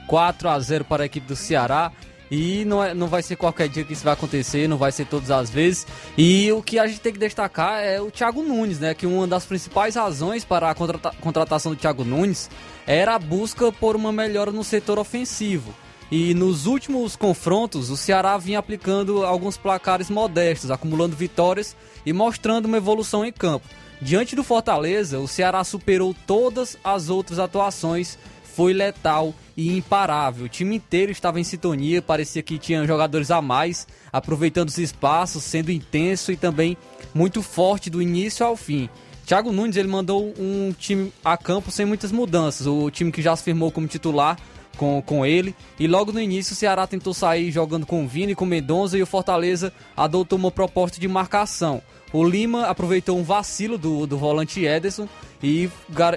4 a 0 para a equipe do Ceará. E não, é, não vai ser qualquer dia que isso vai acontecer, não vai ser todas as vezes. E o que a gente tem que destacar é o Thiago Nunes, né? Que uma das principais razões para a contrata contratação do Thiago Nunes era a busca por uma melhora no setor ofensivo. E nos últimos confrontos, o Ceará vinha aplicando alguns placares modestos, acumulando vitórias e mostrando uma evolução em campo. Diante do Fortaleza, o Ceará superou todas as outras atuações, foi letal e imparável. O time inteiro estava em sintonia, parecia que tinha jogadores a mais, aproveitando os espaços, sendo intenso e também muito forte do início ao fim. Thiago Nunes ele mandou um time a campo sem muitas mudanças, o time que já se firmou como titular com, com ele. E logo no início o Ceará tentou sair jogando com o Vini, com o Mendonça e o Fortaleza adotou uma proposta de marcação. O Lima aproveitou um vacilo do, do volante Ederson e,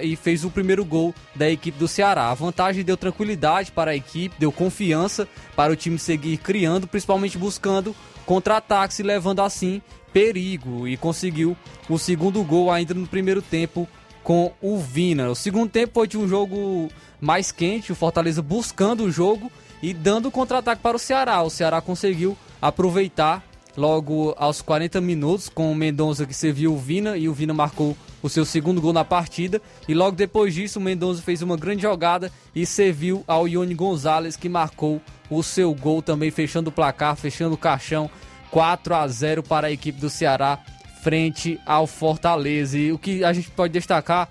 e fez o primeiro gol da equipe do Ceará. A vantagem deu tranquilidade para a equipe, deu confiança para o time seguir criando, principalmente buscando contra-ataques e levando assim perigo. E conseguiu o segundo gol ainda no primeiro tempo com o Vina. O segundo tempo foi de um jogo mais quente, o Fortaleza buscando o jogo e dando contra-ataque para o Ceará. O Ceará conseguiu aproveitar logo aos 40 minutos, com o Mendonça que serviu o Vina e o Vina marcou o seu segundo gol na partida. E logo depois disso, o Mendonça fez uma grande jogada e serviu ao Ione Gonzalez que marcou o seu gol também, fechando o placar, fechando o caixão. 4 a 0 para a equipe do Ceará frente ao Fortaleza. E o que a gente pode destacar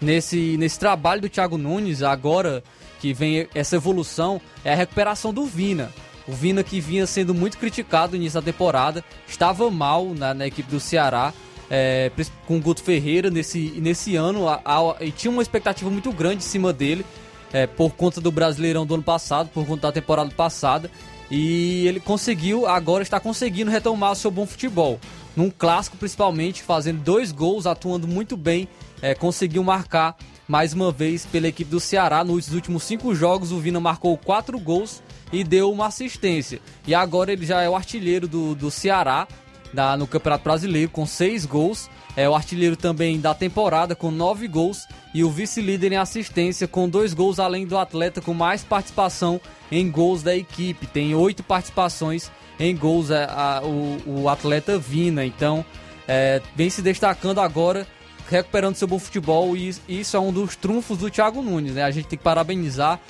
nesse, nesse trabalho do Thiago Nunes, agora que vem essa evolução, é a recuperação do Vina. O Vina que vinha sendo muito criticado no início da temporada, estava mal na, na equipe do Ceará, é, com o Guto Ferreira nesse, nesse ano, a, a, e tinha uma expectativa muito grande em cima dele, é, por conta do Brasileirão do ano passado, por conta da temporada passada, e ele conseguiu, agora está conseguindo retomar o seu bom futebol. Num clássico, principalmente, fazendo dois gols, atuando muito bem, é, conseguiu marcar mais uma vez pela equipe do Ceará. Nos últimos cinco jogos, o Vina marcou quatro gols e deu uma assistência. E agora ele já é o artilheiro do, do Ceará da, no Campeonato Brasileiro com seis gols. É o artilheiro também da temporada com nove gols e o vice-líder em assistência com dois gols, além do atleta com mais participação em gols da equipe. Tem oito participações em gols a, a, o, o, atleta Vina. Então é, vem se destacando agora recuperando seu bom futebol e isso é um dos trunfos do Thiago Nunes, né? A gente tem que parabenizar.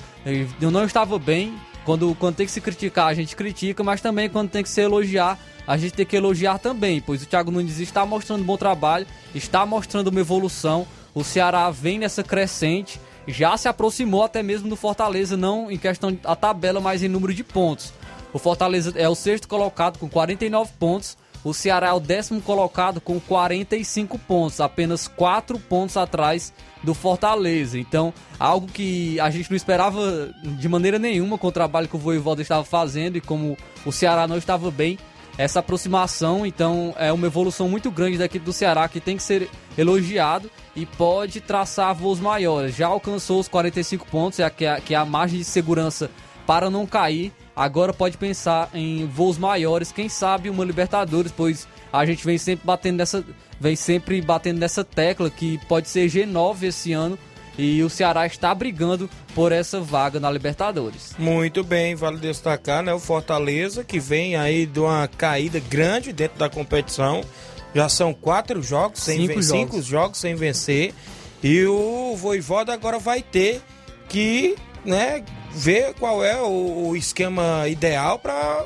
Eu não estava bem, quando, quando tem que se criticar, a gente critica, mas também quando tem que se elogiar, a gente tem que elogiar também, pois o Thiago Nunes está mostrando um bom trabalho, está mostrando uma evolução. O Ceará vem nessa crescente, já se aproximou até mesmo do Fortaleza, não em questão da tabela, mas em número de pontos. O Fortaleza é o sexto colocado com 49 pontos. O Ceará é o décimo colocado com 45 pontos, apenas 4 pontos atrás do Fortaleza. Então, algo que a gente não esperava de maneira nenhuma com o trabalho que o Voivoda estava fazendo e como o Ceará não estava bem, essa aproximação, então é uma evolução muito grande da equipe do Ceará que tem que ser elogiado e pode traçar voos maiores. Já alcançou os 45 pontos, é é, que é a margem de segurança para não cair agora pode pensar em voos maiores, quem sabe uma Libertadores, pois a gente vem sempre batendo nessa, vem sempre batendo nessa tecla que pode ser G9 esse ano e o Ceará está brigando por essa vaga na Libertadores. Muito bem, vale destacar, né, o Fortaleza que vem aí de uma caída grande dentro da competição. Já são quatro jogos, sem cinco, jogos. cinco jogos sem vencer. E o Voivoda agora vai ter que né, ver qual é o, o esquema ideal para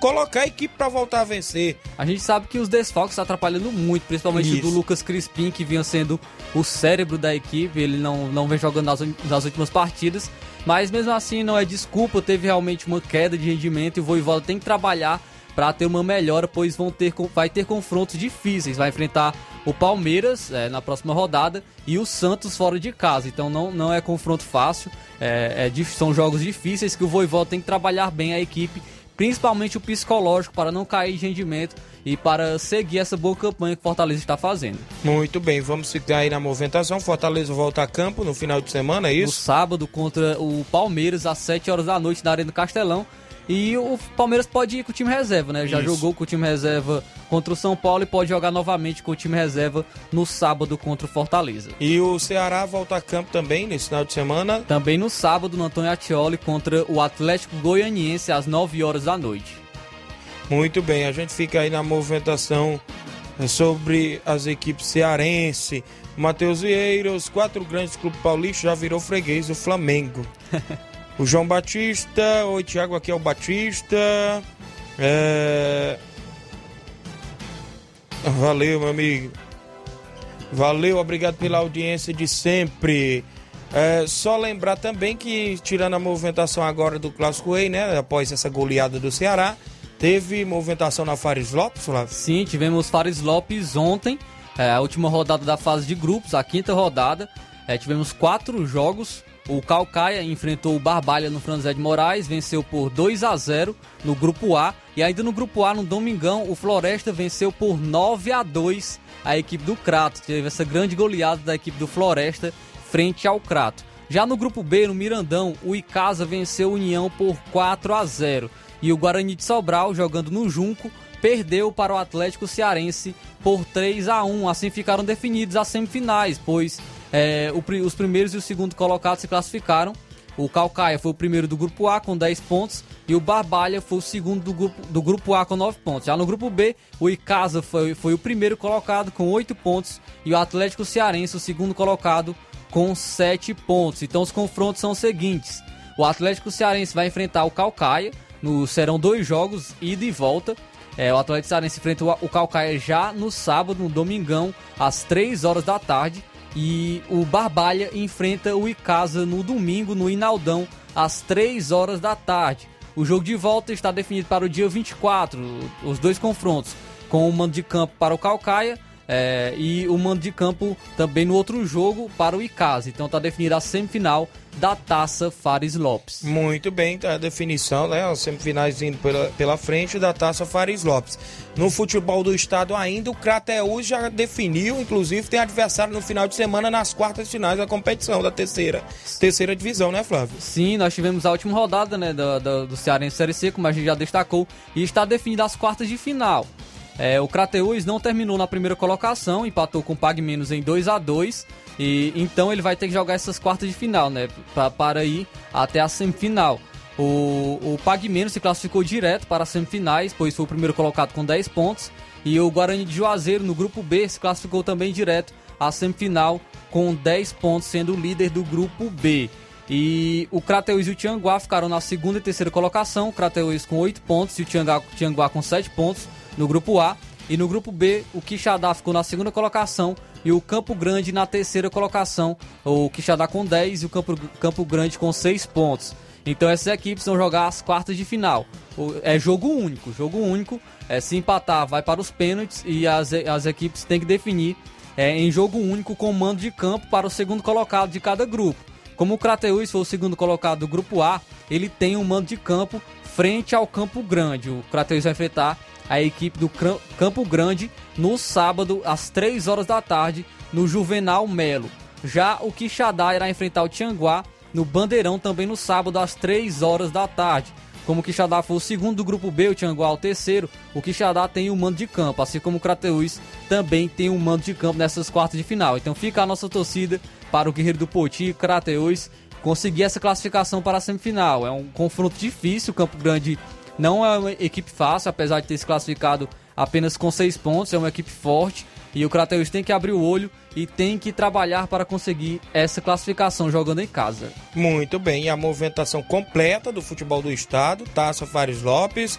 colocar a equipe para voltar a vencer. A gente sabe que os desfalques estão atrapalhando muito, principalmente Isso. do Lucas Crispim, que vinha sendo o cérebro da equipe, ele não, não vem jogando nas, nas últimas partidas, mas mesmo assim não é desculpa, teve realmente uma queda de rendimento e o Voivoda tem que trabalhar para ter uma melhora, pois vão ter, vai ter confrontos difíceis, vai enfrentar o Palmeiras é, na próxima rodada e o Santos fora de casa. Então não, não é confronto fácil, é, é, são jogos difíceis que o Voivó tem que trabalhar bem a equipe, principalmente o psicológico, para não cair de rendimento e para seguir essa boa campanha que o Fortaleza está fazendo. Muito bem, vamos ficar aí na movimentação. Fortaleza volta a campo no final de semana, é isso? No sábado contra o Palmeiras às 7 horas da noite na Arena do Castelão. E o Palmeiras pode ir com o time reserva, né? Já Isso. jogou com o time reserva contra o São Paulo e pode jogar novamente com o time reserva no sábado contra o Fortaleza. E o Ceará volta a campo também nesse final de semana? Também no sábado no Antônio Atioli contra o Atlético Goianiense às 9 horas da noite. Muito bem, a gente fica aí na movimentação eh, sobre as equipes cearense. Matheus Vieira, os quatro grandes clubes paulistas já virou freguês do Flamengo. O João Batista, oi Tiago, aqui é o Batista. É... Valeu, meu amigo. Valeu, obrigado pela audiência de sempre. É, só lembrar também que, tirando a movimentação agora do Clássico Rei, né? Após essa goleada do Ceará, teve movimentação na Fares Lopes, Flávio? Sim, tivemos Fares Lopes ontem, é, a última rodada da fase de grupos, a quinta rodada. É, tivemos quatro jogos o Calcaia enfrentou o Barbalha no Franzé de Moraes, venceu por 2 a 0 no grupo A. E ainda no grupo A, no Domingão, o Floresta venceu por 9 a 2 a equipe do Crato. Teve essa grande goleada da equipe do Floresta frente ao Crato. Já no grupo B, no Mirandão, o Icasa venceu o União por 4 a 0 e o Guarani de Sobral, jogando no Junco, perdeu para o Atlético Cearense por 3 a 1. Assim ficaram definidos as semifinais, pois é, o, os primeiros e o segundo colocados se classificaram. O Calcaia foi o primeiro do grupo A com 10 pontos, e o Barbalha foi o segundo do grupo, do grupo A com 9 pontos. Já no grupo B, o Icasa foi, foi o primeiro colocado com 8 pontos e o Atlético Cearense o segundo colocado com 7 pontos. Então os confrontos são os seguintes. O Atlético Cearense vai enfrentar o Calcaia, no, serão dois jogos, ida e volta. É, o Atlético Cearense enfrenta o, o Calcaia já no sábado, no domingão, às 3 horas da tarde. E o Barbalha enfrenta o Icasa no domingo, no Inaldão, às 3 horas da tarde. O jogo de volta está definido para o dia 24, os dois confrontos, com o mando de campo para o Calcaia é, e o mando de campo também no outro jogo para o Icasa. Então está definida a semifinal da Taça Fares Lopes. Muito bem, tá a definição, né? As semifinais indo pela, pela frente da Taça Fares Lopes. No futebol do estado ainda, o Crateus já definiu, inclusive tem adversário no final de semana nas quartas finais da competição da terceira, terceira divisão, né, Flávio? Sim, nós tivemos a última rodada, né, do, do, do Cearense Série C, como a gente já destacou, e está definida as quartas de final. É, o Crateus não terminou na primeira colocação, empatou com o Pag Menos em 2 a 2 e então ele vai ter que jogar essas quartas de final, né, pra, para ir até a semifinal. O, o Pag Menos se classificou direto para as semifinais, pois foi o primeiro colocado com 10 pontos, e o Guarani de Juazeiro no grupo B se classificou também direto à semifinal com 10 pontos, sendo o líder do grupo B. E o Crateus e o Tianguá ficaram na segunda e terceira colocação, o Crateus com 8 pontos e o Tianguá, Tianguá com 7 pontos no grupo A. E no grupo B, o Quixadá ficou na segunda colocação e o Campo Grande na terceira colocação. O Quixadá com 10 e o Campo, Campo Grande com 6 pontos. Então essas equipes vão jogar as quartas de final. É jogo único, jogo único. É, se empatar, vai para os pênaltis e as, as equipes têm que definir é, em jogo único com mando de campo para o segundo colocado de cada grupo. Como o Crateus foi o segundo colocado do grupo A, ele tem um mando de campo frente ao Campo Grande. O Crateus vai enfrentar a equipe do Campo Grande no sábado às 3 horas da tarde no Juvenal Melo. Já o Quixadá irá enfrentar o Tianguá no Bandeirão também no sábado às 3 horas da tarde. Como o Quixadá foi o segundo do grupo B, o Tianguá o terceiro, o Quixadá tem um mando de campo, assim como o Crateus também tem um mando de campo nessas quartas de final. Então fica a nossa torcida para o Guerreiro do Poti, Crateus, conseguir essa classificação para a semifinal. É um confronto difícil, o Campo Grande não é uma equipe fácil, apesar de ter se classificado apenas com seis pontos, é uma equipe forte. E o Crateus tem que abrir o olho e tem que trabalhar para conseguir essa classificação jogando em casa. Muito bem, a movimentação completa do futebol do estado, Taça Fares Lopes,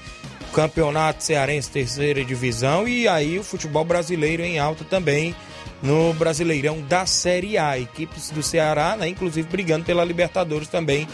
Campeonato Cearense Terceira Divisão e aí o futebol brasileiro em alta também no Brasileirão da Série A. Equipes do Ceará, né, inclusive brigando pela Libertadores também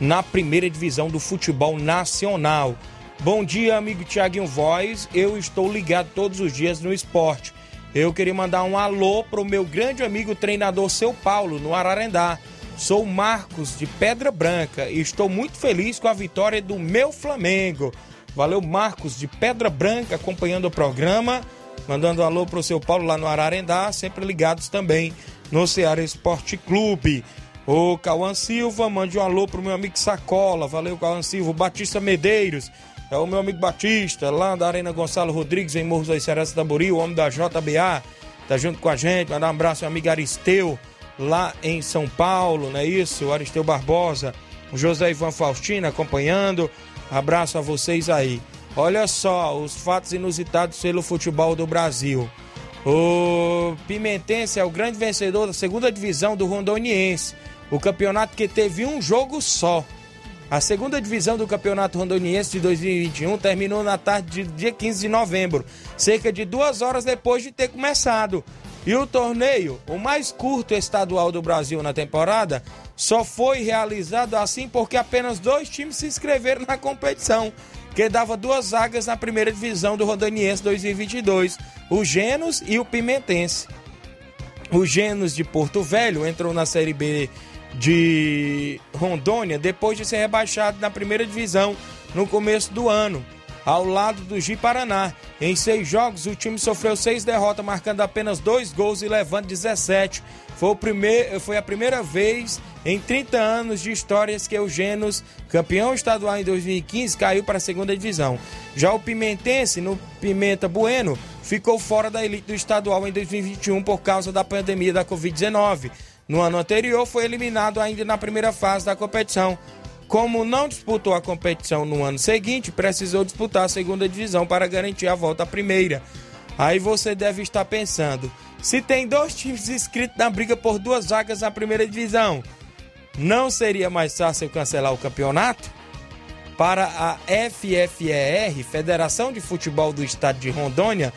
na primeira divisão do futebol nacional. Bom dia, amigo Tiaguinho Voz. Eu estou ligado todos os dias no esporte. Eu queria mandar um alô para o meu grande amigo treinador Seu Paulo, no Ararendá. Sou Marcos de Pedra Branca e estou muito feliz com a vitória do meu Flamengo. Valeu, Marcos de Pedra Branca, acompanhando o programa. Mandando um alô para o seu Paulo lá no Ararendá, sempre ligados também no Ceará Esporte Clube. O Cauã Silva, mande um alô pro meu amigo Sacola. Valeu, Cauã Silva. O Batista Medeiros, é o meu amigo Batista, lá da Arena Gonçalo Rodrigues, em Morros das Cearense Tambori, o homem da JBA, tá junto com a gente. Mandar um abraço ao amigo Aristeu, lá em São Paulo, não é isso? O Aristeu Barbosa, o José Ivan Faustino acompanhando. Abraço a vocês aí. Olha só os fatos inusitados pelo futebol do Brasil. O Pimentense é o grande vencedor da segunda divisão do Rondoniense. O campeonato que teve um jogo só. A segunda divisão do Campeonato Rondoniense de 2021 terminou na tarde de dia 15 de novembro, cerca de duas horas depois de ter começado. E o torneio, o mais curto estadual do Brasil na temporada, só foi realizado assim porque apenas dois times se inscreveram na competição, que dava duas vagas na primeira divisão do Rondoniense 2022, o Genos e o Pimentense. O Genos de Porto Velho entrou na Série B de Rondônia depois de ser rebaixado na primeira divisão no começo do ano, ao lado do Gi Paraná. Em seis jogos, o time sofreu seis derrotas, marcando apenas dois gols e levando 17. Foi, o primeir, foi a primeira vez em 30 anos de histórias que o Genos, campeão estadual em 2015, caiu para a segunda divisão. Já o Pimentense, no Pimenta Bueno, ficou fora da elite do estadual em 2021 por causa da pandemia da Covid-19. No ano anterior, foi eliminado ainda na primeira fase da competição Como não disputou a competição no ano seguinte, precisou disputar a segunda divisão para garantir a volta à primeira. Aí você deve estar pensando: se tem dois times inscritos na briga por duas vagas na primeira divisão, não seria mais fácil cancelar o campeonato? Para a FFER, Federação de Futebol do Estado de Rondônia,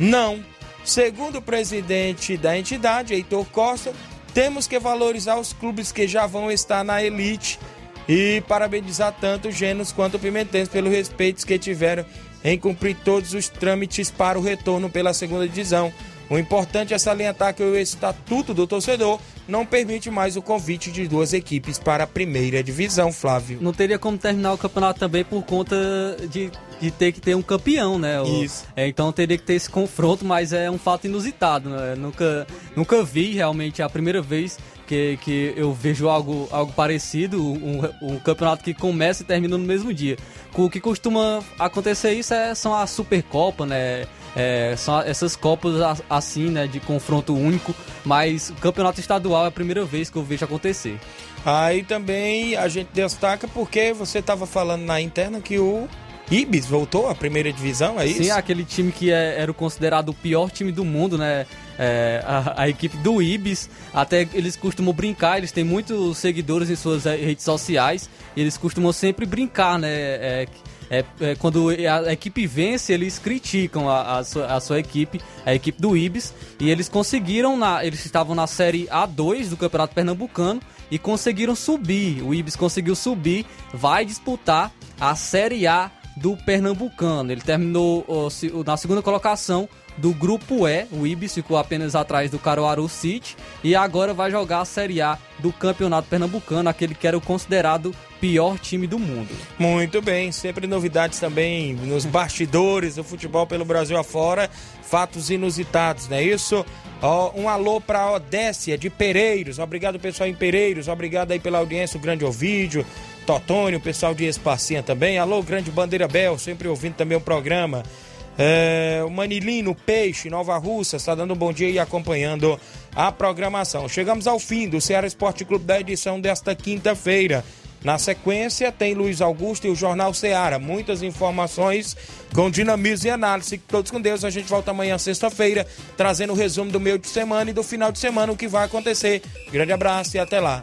não. Segundo o presidente da entidade, Heitor Costa, temos que valorizar os clubes que já vão estar na elite e parabenizar tanto Genos quanto Pimentense pelo respeito que tiveram em cumprir todos os trâmites para o retorno pela segunda divisão. O importante é salientar que o estatuto do torcedor não permite mais o convite de duas equipes para a primeira divisão, Flávio. Não teria como terminar o campeonato também por conta de, de ter que ter um campeão, né? O, Isso. É, então teria que ter esse confronto, mas é um fato inusitado, né? Nunca, nunca vi realmente é a primeira vez que, que eu vejo algo, algo parecido, um, um campeonato que começa e termina no mesmo dia. O que costuma acontecer isso é, são a Supercopa, né? É, são essas copas assim, né, de confronto único, mas o campeonato estadual é a primeira vez que eu vejo acontecer. Aí também a gente destaca porque você estava falando na interna que o Ibis voltou à primeira divisão, é isso? Sim, aquele time que é- era considerado o pior time do mundo, né? É, a, a equipe do Ibis, até eles costumam brincar, eles têm muitos seguidores em suas redes sociais, e eles costumam sempre brincar, né? É, é- é quando a equipe vence, eles criticam a, a sua, a sua equipe, a equipe do Ibis, e eles conseguiram, na, eles estavam na série A2 do Campeonato Pernambucano e conseguiram subir. O Ibis conseguiu subir, vai disputar a série A do Pernambucano. Ele terminou na segunda colocação do grupo E. O Ibis ficou apenas atrás do Caruaru City e agora vai jogar a Série A do Campeonato Pernambucano, aquele que era o considerado pior time do mundo. Muito bem, sempre novidades também nos bastidores do futebol pelo Brasil afora, fatos inusitados, não é isso? Um alô para Odécia de Pereiros, obrigado pessoal em Pereiros, obrigado aí pela audiência, o grande Ovídio, Totônio, pessoal de Espacinha também, alô grande Bandeira Bel, sempre ouvindo também o programa. É, o Manilino Peixe, Nova Russa, está dando um bom dia e acompanhando a programação. Chegamos ao fim do Ceará Esporte Clube da edição desta quinta-feira. Na sequência, tem Luiz Augusto e o Jornal Ceará. Muitas informações com dinamismo e análise. Todos com Deus. A gente volta amanhã, sexta-feira, trazendo o resumo do meio de semana e do final de semana, o que vai acontecer. Grande abraço e até lá.